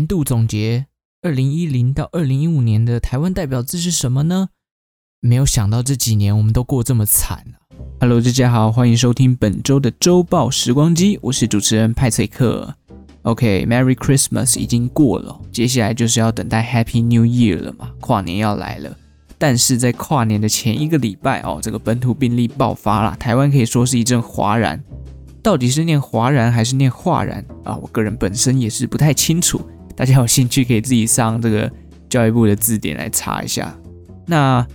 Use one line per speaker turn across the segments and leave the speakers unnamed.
年度总结，二零一零到二零一五年的台湾代表字是什么呢？没有想到这几年我们都过这么惨啊！Hello，大家好，欢迎收听本周的周报时光机，我是主持人派翠克。OK，Merry Christmas 已经过了，接下来就是要等待 Happy New Year 了嘛，跨年要来了。但是在跨年的前一个礼拜哦，这个本土病例爆发了，台湾可以说是一阵哗然。到底是念哗然还是念哗然啊？我个人本身也是不太清楚，大家有兴趣可以自己上这个教育部的字典来查一下。那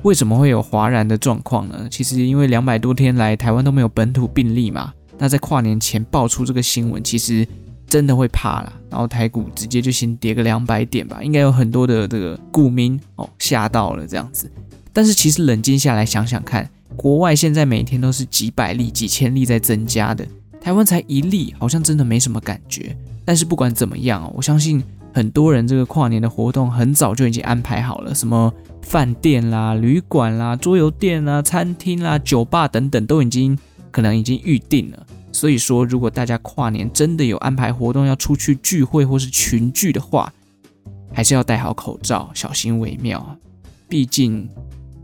为什么会有哗然的状况呢？其实因为两百多天来台湾都没有本土病例嘛，那在跨年前爆出这个新闻，其实真的会怕啦。然后台股直接就先跌个两百点吧，应该有很多的这个股民哦吓到了这样子。但是其实冷静下来想想看。国外现在每天都是几百例、几千例在增加的，台湾才一例，好像真的没什么感觉。但是不管怎么样，我相信很多人这个跨年的活动很早就已经安排好了，什么饭店啦、旅馆啦、桌游店啦、餐厅啦、酒吧等等，都已经可能已经预定了。所以说，如果大家跨年真的有安排活动要出去聚会或是群聚的话，还是要戴好口罩，小心为妙。毕竟。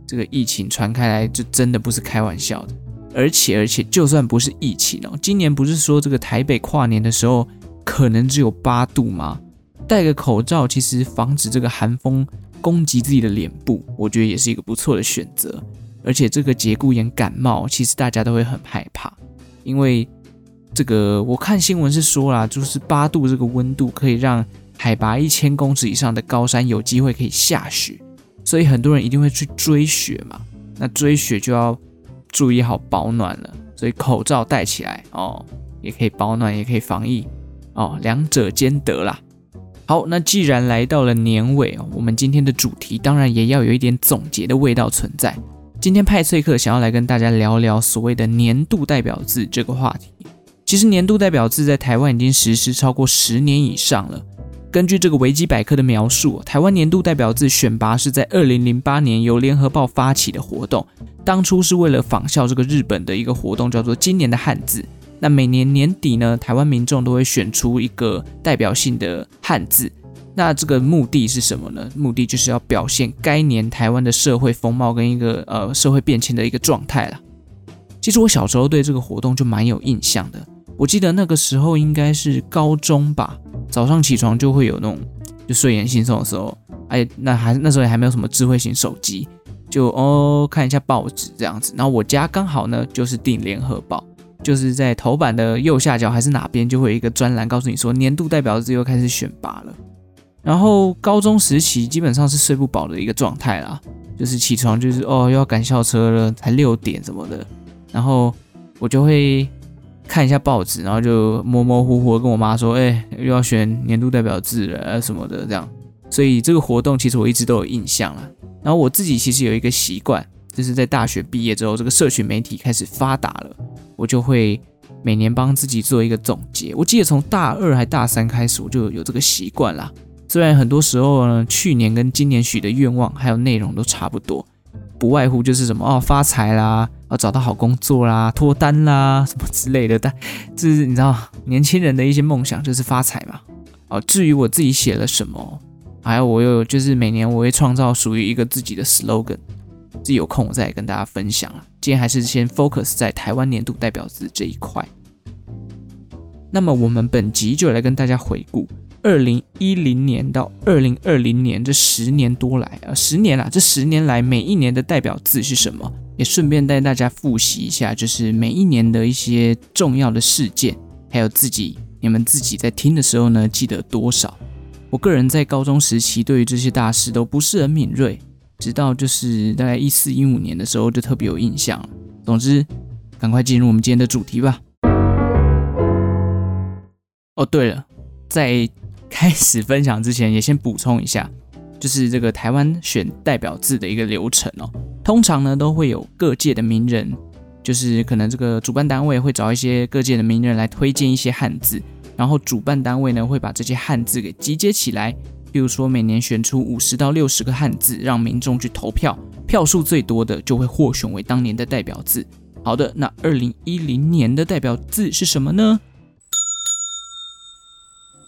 这个疫情传开来，就真的不是开玩笑的。而且，而且，就算不是疫情哦，今年不是说这个台北跨年的时候可能只有八度吗？戴个口罩，其实防止这个寒风攻击自己的脸部，我觉得也是一个不错的选择。而且，这个节骨眼感冒，其实大家都会很害怕，因为这个我看新闻是说啦，就是八度这个温度可以让海拔一千公尺以上的高山有机会可以下雪。所以很多人一定会去追雪嘛，那追雪就要注意好保暖了。所以口罩戴起来哦，也可以保暖，也可以防疫哦，两者兼得啦。好，那既然来到了年尾哦，我们今天的主题当然也要有一点总结的味道存在。今天派翠克想要来跟大家聊聊所谓的年度代表字这个话题。其实年度代表字在台湾已经实施超过十年以上了。根据这个维基百科的描述，台湾年度代表字选拔是在二零零八年由联合报发起的活动。当初是为了仿效这个日本的一个活动，叫做“今年的汉字”。那每年年底呢，台湾民众都会选出一个代表性的汉字。那这个目的是什么呢？目的就是要表现该年台湾的社会风貌跟一个呃社会变迁的一个状态啦。其实我小时候对这个活动就蛮有印象的。我记得那个时候应该是高中吧。早上起床就会有那种就睡眼惺忪的时候，哎，那还那时候也还没有什么智慧型手机，就哦看一下报纸这样子。然后我家刚好呢就是订联合报，就是在头版的右下角还是哪边就会有一个专栏告诉你说年度代表字又开始选拔了。然后高中时期基本上是睡不饱的一个状态啦，就是起床就是哦又要赶校车了，才六点什么的，然后我就会。看一下报纸，然后就模模糊糊跟我妈说：“哎，又要选年度代表字了什么的。”这样，所以这个活动其实我一直都有印象了。然后我自己其实有一个习惯，就是在大学毕业之后，这个社群媒体开始发达了，我就会每年帮自己做一个总结。我记得从大二还大三开始，我就有这个习惯啦。虽然很多时候呢，去年跟今年许的愿望还有内容都差不多。不外乎就是什么哦，发财啦，哦，找到好工作啦，脱单啦，什么之类的。但这是你知道，年轻人的一些梦想就是发财嘛。哦，至于我自己写了什么，还有我有就是每年我会创造属于一个自己的 slogan，自己有空我再跟大家分享了。今天还是先 focus 在台湾年度代表字这一块。那么我们本集就来跟大家回顾。二零一零年到二零二零年这十年多来啊，十年了，这十年来每一年的代表字是什么？也顺便带大家复习一下，就是每一年的一些重要的事件，还有自己你们自己在听的时候呢，记得多少？我个人在高中时期对于这些大事都不是很敏锐，直到就是大概一四一五年的时候就特别有印象。总之，赶快进入我们今天的主题吧。哦，对了，在开始分享之前，也先补充一下，就是这个台湾选代表字的一个流程哦。通常呢，都会有各界的名人，就是可能这个主办单位会找一些各界的名人来推荐一些汉字，然后主办单位呢会把这些汉字给集结起来，比如说每年选出五十到六十个汉字，让民众去投票，票数最多的就会获选为当年的代表字。好的，那二零一零年的代表字是什么呢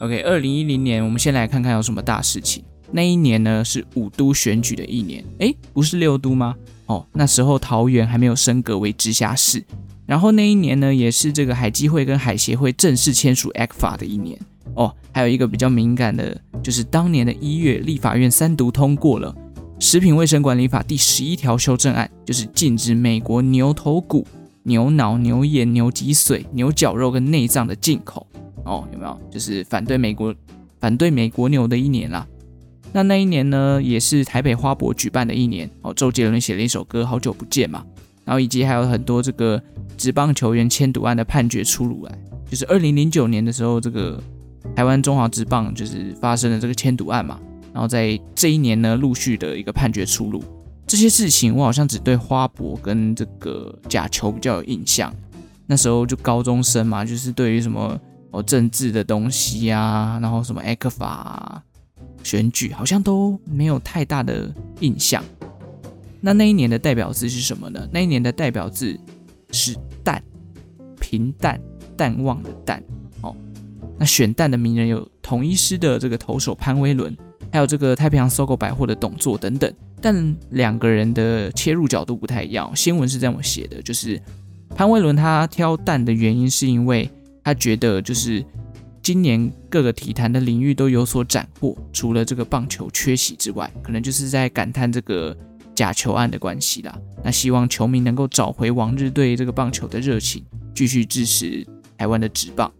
？OK，二零一零年，我们先来看看有什么大事情。那一年呢是五都选举的一年，诶，不是六都吗？哦，那时候桃园还没有升格为直辖市。然后那一年呢，也是这个海基会跟海协会正式签署 ECFA 的一年。哦，还有一个比较敏感的，就是当年的一月，立法院三读通过了《食品卫生管理法》第十一条修正案，就是禁止美国牛头骨、牛脑、牛眼、牛脊髓、牛绞肉跟内脏的进口。哦，有没有？就是反对美国反对美国牛的一年啦。那那一年呢，也是台北花博举办的一年。哦，周杰伦写了一首歌《好久不见》嘛，然后以及还有很多这个职棒球员签赌案的判决出炉来，就是二零零九年的时候，这个台湾中华职棒就是发生了这个迁赌案嘛，然后在这一年呢，陆续的一个判决出炉。这些事情我好像只对花博跟这个假球比较有印象。那时候就高中生嘛，就是对于什么哦政治的东西呀、啊，然后什么爱克法。选举好像都没有太大的印象。那那一年的代表字是什么呢？那一年的代表字是“淡”，平淡、淡忘的“淡”。那选蛋的名人有统一师的这个投手潘威伦，还有这个太平洋搜狗百货的董座等等。但两个人的切入角度不太一样。新闻是这么写的，就是潘威伦他挑蛋的原因是因为他觉得就是。今年各个体坛的领域都有所斩获，除了这个棒球缺席之外，可能就是在感叹这个假球案的关系啦。那希望球迷能够找回往日对这个棒球的热情，继续支持台湾的职棒。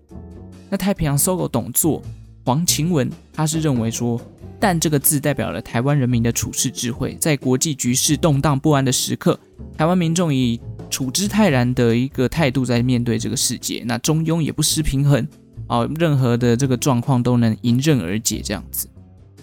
那太平洋 SOGO 董座黄晴雯，他是认为说，但这个字代表了台湾人民的处世智慧，在国际局势动荡不安的时刻，台湾民众以处之泰然的一个态度在面对这个世界，那中庸也不失平衡。哦，任何的这个状况都能迎刃而解，这样子。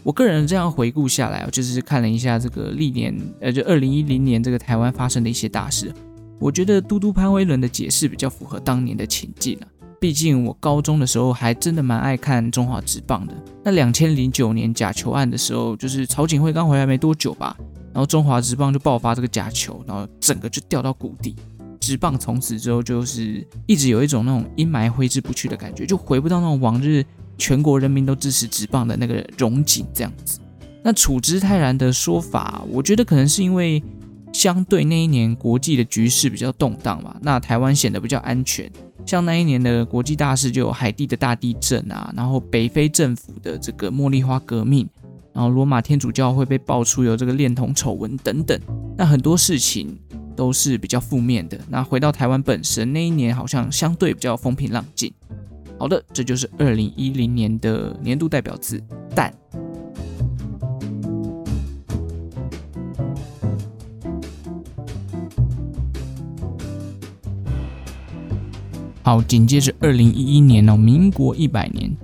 我个人这样回顾下来，就是看了一下这个历年，呃，就二零一零年这个台湾发生的一些大事。我觉得嘟嘟潘威伦的解释比较符合当年的情境啊。毕竟我高中的时候还真的蛮爱看中华职棒的。那两千零九年假球案的时候，就是曹景辉刚回来没多久吧，然后中华职棒就爆发这个假球，然后整个就掉到谷底。职棒从此之后就是一直有一种那种阴霾挥之不去的感觉，就回不到那种往日全国人民都支持职棒的那个荣景这样子。那处之泰然的说法，我觉得可能是因为相对那一年国际的局势比较动荡嘛，那台湾显得比较安全。像那一年的国际大事就有海地的大地震啊，然后北非政府的这个茉莉花革命，然后罗马天主教会被爆出有这个恋童丑闻等等，那很多事情。都是比较负面的。那回到台湾本身，那一年好像相对比较风平浪静。好的，这就是二零一零年的年度代表字“淡”。好，紧接着二零一一年哦，民国一百年。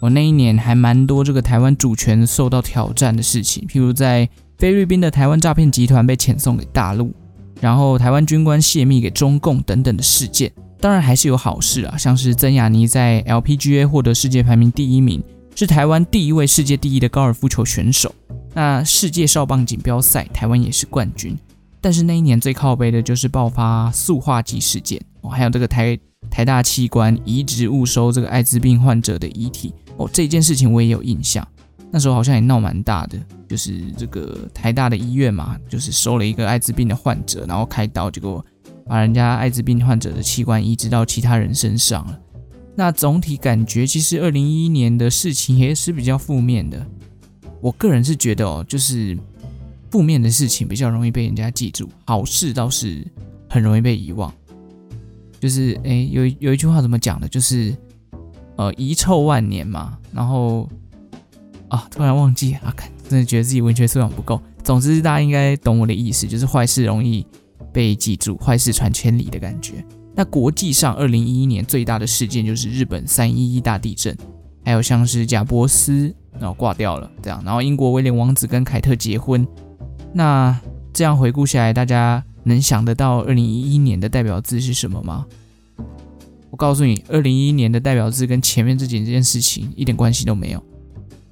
我那一年还蛮多这个台湾主权受到挑战的事情，譬如在。菲律宾的台湾诈骗集团被遣送给大陆，然后台湾军官泄密给中共等等的事件，当然还是有好事啊，像是曾雅妮在 LPGA 获得世界排名第一名，是台湾第一位世界第一的高尔夫球选手。那世界少棒锦标赛，台湾也是冠军。但是那一年最靠背的就是爆发塑化剂事件哦，还有这个台台大器官移植误收这个艾滋病患者的遗体哦，这件事情我也有印象。那时候好像也闹蛮大的，就是这个台大的医院嘛，就是收了一个艾滋病的患者，然后开刀，结果把人家艾滋病患者的器官移植到其他人身上了。那总体感觉，其实二零一一年的事情也是比较负面的。我个人是觉得哦，就是负面的事情比较容易被人家记住，好事倒是很容易被遗忘。就是诶，有有一句话怎么讲的？就是呃，遗臭万年嘛，然后。啊，突然忘记啊！看，真的觉得自己文学素养不够。总之，大家应该懂我的意思，就是坏事容易被记住，坏事传千里的感觉。那国际上，二零一一年最大的事件就是日本三一一大地震，还有像是贾伯斯然后挂掉了这样，然后英国威廉王子跟凯特结婚。那这样回顾下来，大家能想得到二零一一年的代表字是什么吗？我告诉你，二零一一年的代表字跟前面这几件事情一点关系都没有。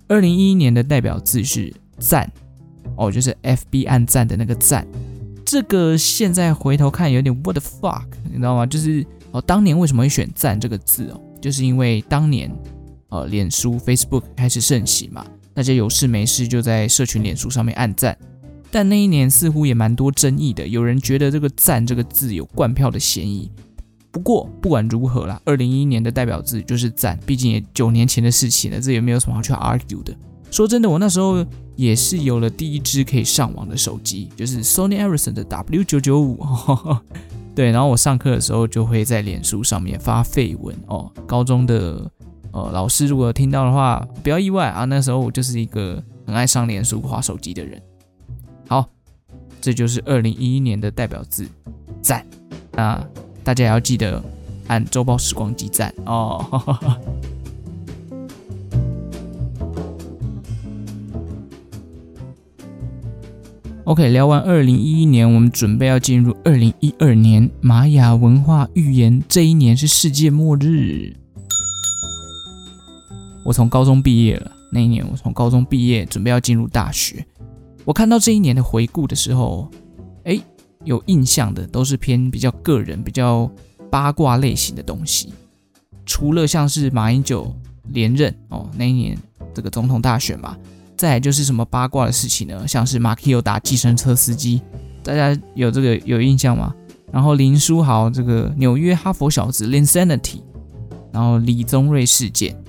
二零一一年的代表字是赞哦，就是 FB 按赞的那个赞。这个现在回头看有点 what the fuck，你知道吗？就是哦，当年为什么会选赞这个字哦？就是因为当年呃，脸书 Facebook 开始盛行嘛，大家有事没事就在社群脸书上面按赞。但那一年似乎也蛮多争议的，有人觉得这个“赞”这个字有灌票的嫌疑。不过不管如何啦，二零一一年的代表字就是“赞”，毕竟也九年前的事情了，这也没有什么好去 argue 的。说真的，我那时候也是有了第一支可以上网的手机，就是 Sony Ericsson 的 W 九九五。对，然后我上课的时候就会在脸书上面发废文哦。高中的呃老师如果听到的话，不要意外啊，那时候我就是一个很爱上脸书、滑手机的人。这就是二零一一年的代表字，赞。那大家也要记得按周报时光机赞哦。呵呵呵 OK，聊完二零一一年，我们准备要进入二零一二年。玛雅文化预言这一年是世界末日。我从高中毕业了，那一年我从高中毕业，准备要进入大学。我看到这一年的回顾的时候，哎，有印象的都是偏比较个人、比较八卦类型的东西。除了像是马英九连任哦，那一年这个总统大选嘛，再就是什么八卦的事情呢？像是马英九打计程车司机，大家有这个有印象吗？然后林书豪这个纽约哈佛小子 Linsanity，然后李宗瑞事件。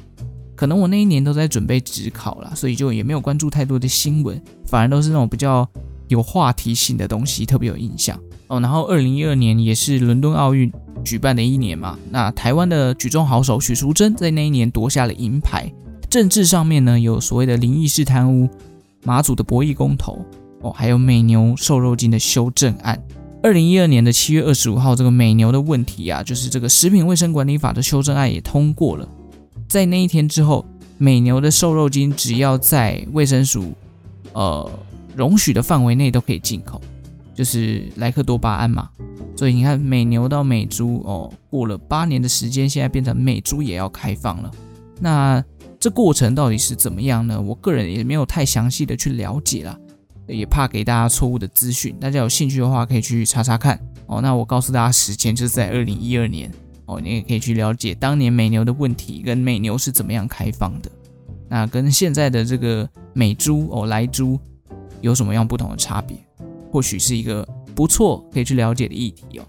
可能我那一年都在准备职考啦，所以就也没有关注太多的新闻，反而都是那种比较有话题性的东西，特别有印象哦。然后二零一二年也是伦敦奥运举办的一年嘛，那台湾的举重好手许淑珍在那一年夺下了银牌。政治上面呢，有所谓的灵异事贪污、马祖的博弈公投哦，还有美牛瘦肉精的修正案。二零一二年的七月二十五号，这个美牛的问题啊，就是这个食品卫生管理法的修正案也通过了。在那一天之后，美牛的瘦肉精只要在卫生署呃容许的范围内都可以进口，就是莱克多巴胺嘛。所以你看，美牛到美猪哦，过了八年的时间，现在变成美猪也要开放了。那这过程到底是怎么样呢？我个人也没有太详细的去了解啦，也怕给大家错误的资讯。大家有兴趣的话，可以去查查看哦。那我告诉大家，时间就是在二零一二年。哦，你也可以去了解当年美牛的问题跟美牛是怎么样开放的，那跟现在的这个美猪哦莱猪有什么样不同的差别？或许是一个不错可以去了解的议题哦。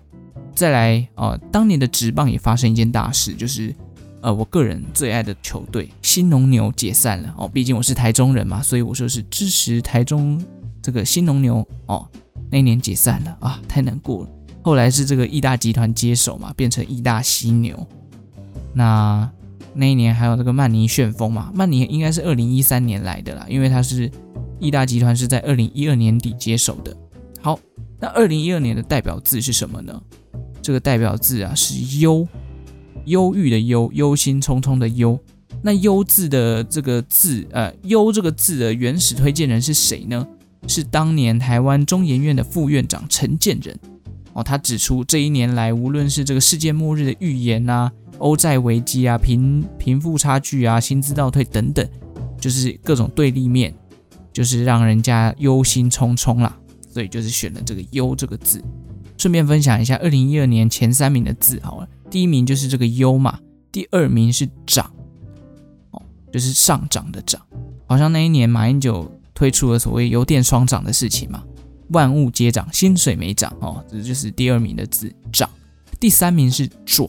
再来哦，当年的职棒也发生一件大事，就是呃我个人最爱的球队新农牛解散了哦。毕竟我是台中人嘛，所以我说是支持台中这个新农牛哦。那年解散了啊，太难过了。后来是这个义大集团接手嘛，变成义大犀牛。那那一年还有这个曼尼旋风嘛，曼尼应该是二零一三年来的啦，因为它是义大集团是在二零一二年底接手的。好，那二零一二年的代表字是什么呢？这个代表字啊是忧，忧郁的忧，忧心忡忡的忧。那忧字的这个字，呃，忧这个字的原始推荐人是谁呢？是当年台湾中研院的副院长陈建仁。哦，他指出，这一年来，无论是这个世界末日的预言啊、欧债危机啊、贫贫富差距啊、薪资倒退等等，就是各种对立面，就是让人家忧心忡忡啦。所以就是选了这个“忧”这个字。顺便分享一下，二零一二年前三名的字好了，第一名就是这个“忧”嘛，第二名是“涨”，哦，就是上涨的“涨”。好像那一年马英九推出了所谓油电双涨的事情嘛。万物皆涨，薪水没涨哦，这就是第二名的字涨。第三名是转，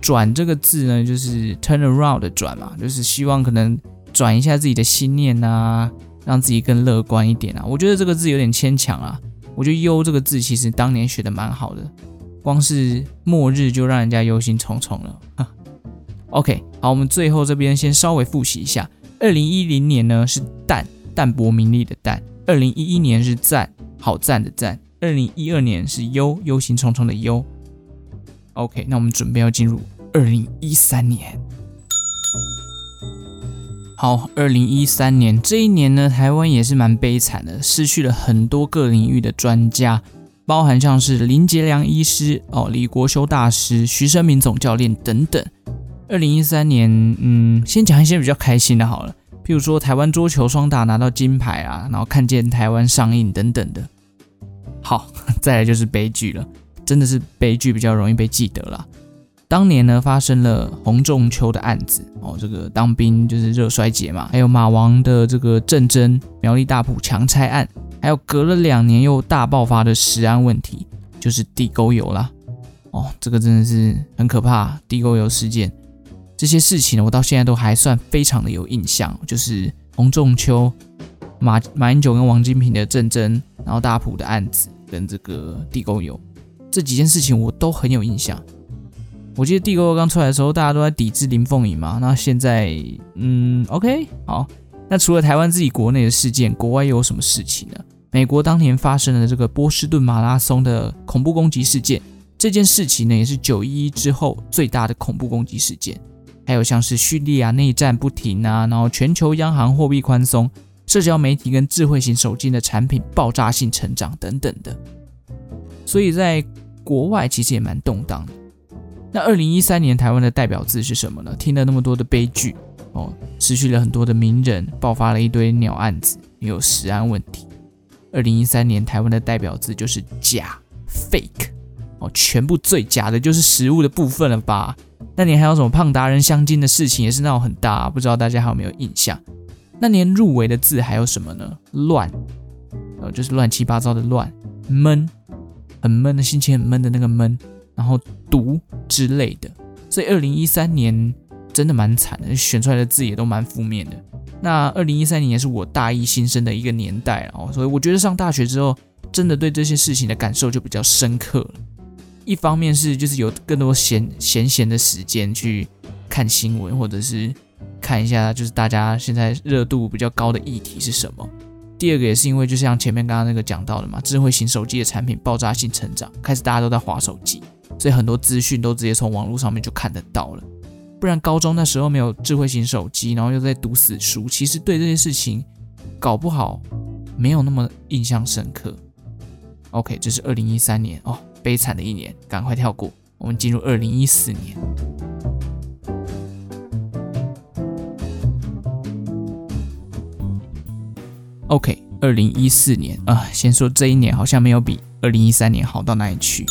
转这个字呢，就是 turn around 的转嘛，就是希望可能转一下自己的心念啊，让自己更乐观一点啊。我觉得这个字有点牵强啊。我觉得忧这个字其实当年学的蛮好的，光是末日就让人家忧心忡忡了。OK，好，我们最后这边先稍微复习一下，二零一零年呢是淡，淡泊名利的淡。二零一一年是赞，好赞的赞。二零一二年是忧，忧心忡忡的忧。OK，那我们准备要进入二零一三年。好，二零一三年这一年呢，台湾也是蛮悲惨的，失去了很多各领域的专家，包含像是林杰良医师、哦李国修大师、徐生明总教练等等。二零一三年，嗯，先讲一些比较开心的好了。譬如说，台湾桌球双打拿到金牌啊，然后看见台湾上映等等的。好，再来就是悲剧了，真的是悲剧比较容易被记得了。当年呢发生了洪仲丘的案子哦，这个当兵就是热衰竭嘛，还有马王的这个政争、苗栗大埔强拆案，还有隔了两年又大爆发的食安问题，就是地沟油啦。哦，这个真的是很可怕，地沟油事件。这些事情呢，我到现在都还算非常的有印象，就是洪仲丘、马马英九跟王金平的政争，然后大埔的案子跟这个地沟油这几件事情，我都很有印象。我记得地沟油刚出来的时候，大家都在抵制林凤营嘛，那现在，嗯，OK，好。那除了台湾自己国内的事件，国外又有什么事情呢？美国当年发生了这个波士顿马拉松的恐怖攻击事件，这件事情呢，也是九一一之后最大的恐怖攻击事件。还有像是叙利亚内战不停啊，然后全球央行货币宽松，社交媒体跟智慧型手机的产品爆炸性成长等等的，所以在国外其实也蛮动荡的。那二零一三年台湾的代表字是什么呢？听了那么多的悲剧哦，失去了很多的名人，爆发了一堆鸟案子，也有食安问题。二零一三年台湾的代表字就是假 （fake） 哦，全部最假的就是食物的部分了吧？那年还有什么胖达人香精的事情，也是闹很大，不知道大家还有没有印象？那年入围的字还有什么呢？乱，呃，就是乱七八糟的乱，闷，很闷的心情，很闷的那个闷，然后毒之类的。所以二零一三年真的蛮惨的，选出来的字也都蛮负面的。那二零一三年也是我大一新生的一个年代哦，所以我觉得上大学之后，真的对这些事情的感受就比较深刻了。一方面是就是有更多闲闲闲的时间去看新闻，或者是看一下就是大家现在热度比较高的议题是什么。第二个也是因为就像前面刚刚那个讲到的嘛，智慧型手机的产品爆炸性成长，开始大家都在划手机，所以很多资讯都直接从网络上面就看得到了。不然高中那时候没有智慧型手机，然后又在读死书，其实对这些事情搞不好没有那么印象深刻。OK，这是二零一三年哦。悲惨的一年，赶快跳过。我们进入二零一四年。OK，二零一四年啊，先说这一年好像没有比二零一三年好到哪里去。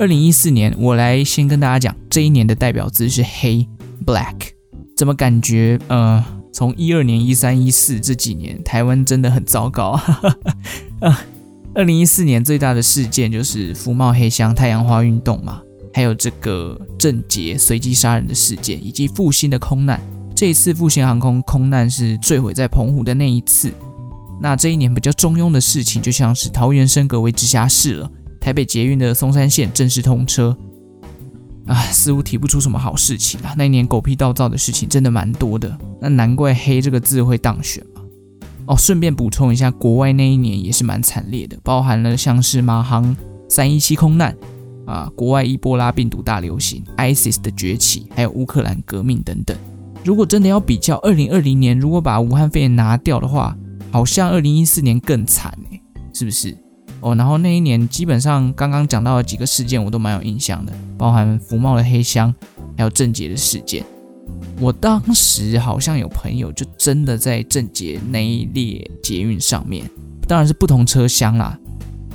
二零一四年，我来先跟大家讲，这一年的代表字是黑 （black）。怎么感觉？呃，从一二年、一三、一四这几年，台湾真的很糟糕啊。二零一四年最大的事件就是福茂黑箱太阳花运动嘛，还有这个郑捷随机杀人的事件，以及复兴的空难。这一次复兴航空空难是坠毁在澎湖的那一次。那这一年比较中庸的事情，就像是桃园升格为直辖市了，台北捷运的松山线正式通车。啊，似乎提不出什么好事情啊。那一年狗屁倒灶的事情真的蛮多的，那难怪黑这个字会当选。哦，顺便补充一下，国外那一年也是蛮惨烈的，包含了像是马航三一七空难啊，国外伊波拉病毒大流行，ISIS 的崛起，还有乌克兰革命等等。如果真的要比较，二零二零年如果把武汉肺炎拿掉的话，好像二零一四年更惨哎，是不是？哦，然后那一年基本上刚刚讲到的几个事件我都蛮有印象的，包含福茂的黑箱，还有郑捷的事件。我当时好像有朋友就真的在正捷那一列捷运上面，当然是不同车厢啦。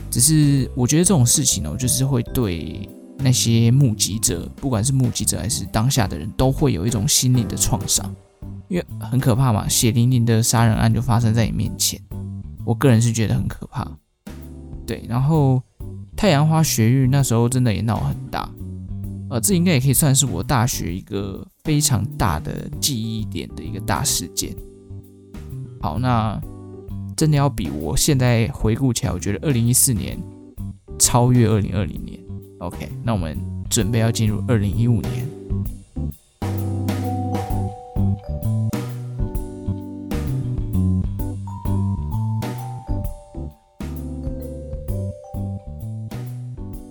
只是我觉得这种事情呢，就是会对那些目击者，不管是目击者还是当下的人，都会有一种心理的创伤，因为很可怕嘛，血淋淋的杀人案就发生在你面前。我个人是觉得很可怕。对，然后太阳花学运那时候真的也闹很大。呃，这应该也可以算是我大学一个非常大的记忆点的一个大事件。好，那真的要比我现在回顾起来，我觉得二零一四年超越二零二零年。OK，那我们准备要进入二零一五年。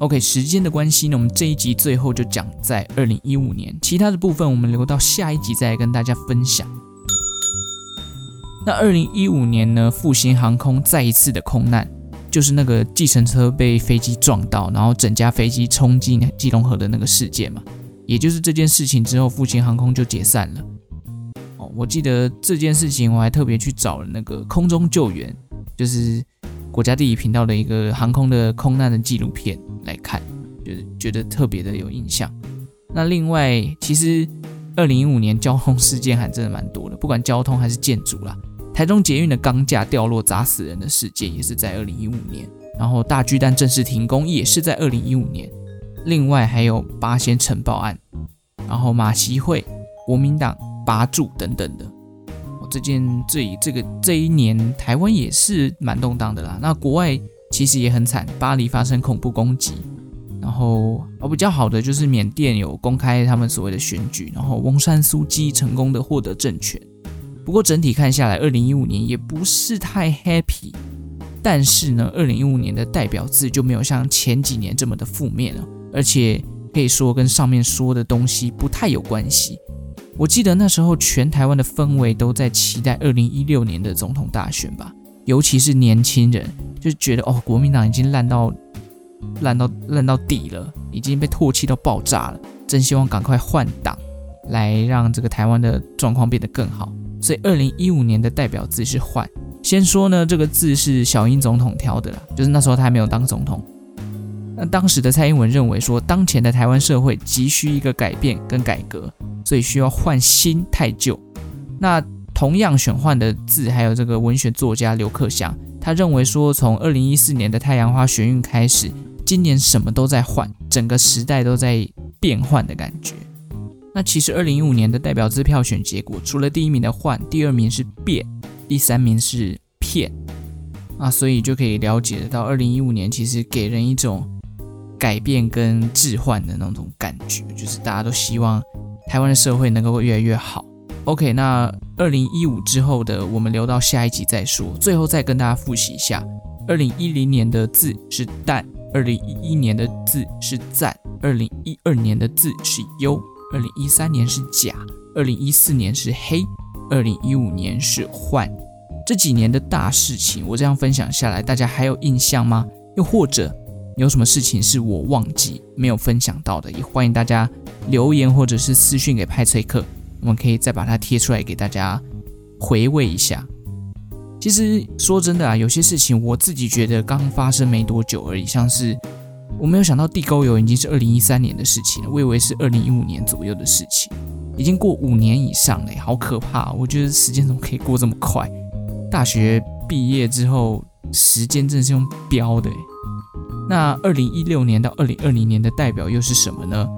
OK，时间的关系呢，我们这一集最后就讲在二零一五年，其他的部分我们留到下一集再来跟大家分享。那二零一五年呢，复兴航空再一次的空难，就是那个计程车被飞机撞到，然后整架飞机冲进基隆河的那个事件嘛。也就是这件事情之后，复兴航空就解散了。哦，我记得这件事情，我还特别去找了那个空中救援，就是国家地理频道的一个航空的空难的纪录片。来看，觉得觉得特别的有印象。那另外，其实二零一五年交通事件还真的蛮多的，不管交通还是建筑啦。台中捷运的钢架掉落砸死人的事件也是在二零一五年，然后大巨蛋正式停工也是在二零一五年。另外还有八仙尘爆案，然后马习会、国民党拔柱等等的。这件这这个这一年台湾也是蛮动荡的啦。那国外其实也很惨，巴黎发生恐怖攻击，然后哦比较好的就是缅甸有公开他们所谓的选举，然后翁山苏姬成功的获得政权。不过整体看下来，二零一五年也不是太 happy。但是呢，二零一五年的代表字就没有像前几年这么的负面了。而且可以说跟上面说的东西不太有关系。我记得那时候全台湾的氛围都在期待二零一六年的总统大选吧，尤其是年轻人就觉得哦，国民党已经烂到烂到烂到底了，已经被唾弃到爆炸了，真希望赶快换党来让这个台湾的状况变得更好。所以二零一五年的代表字是换。先说呢，这个字是小英总统挑的啦，就是那时候他还没有当总统。那当时的蔡英文认为说，当前的台湾社会急需一个改变跟改革，所以需要换新汰旧。那同样选换的字，还有这个文学作家刘克祥，他认为说，从二零一四年的太阳花学运开始，今年什么都在换，整个时代都在变换的感觉。那其实二零一五年的代表支票选结果，除了第一名的换，第二名是变，第三名是骗。啊，所以就可以了解到，二零一五年其实给人一种。改变跟置换的那种感觉，就是大家都希望台湾的社会能够越来越好。OK，那二零一五之后的我们留到下一集再说。最后再跟大家复习一下：二零一零年的字是淡，二零一一年的字是赞，二零一二年的字是优，二零一三年是甲，二零一四年是黑，二零一五年是换。这几年的大事情，我这样分享下来，大家还有印象吗？又或者？有什么事情是我忘记没有分享到的，也欢迎大家留言或者是私讯给派翠克，我们可以再把它贴出来给大家回味一下。其实说真的啊，有些事情我自己觉得刚发生没多久而已，像是我没有想到地沟油已经是二零一三年的事情了，我以为是二零一五年左右的事情，已经过五年以上了，好可怕！我觉得时间怎么可以过这么快？大学毕业之后，时间真的是用飙的。那二零一六年到二零二零年的代表又是什么呢？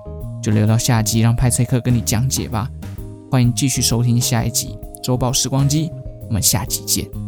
就留到下集让派翠克跟你讲解吧。欢迎继续收听下一集《周报时光机》，我们下集见。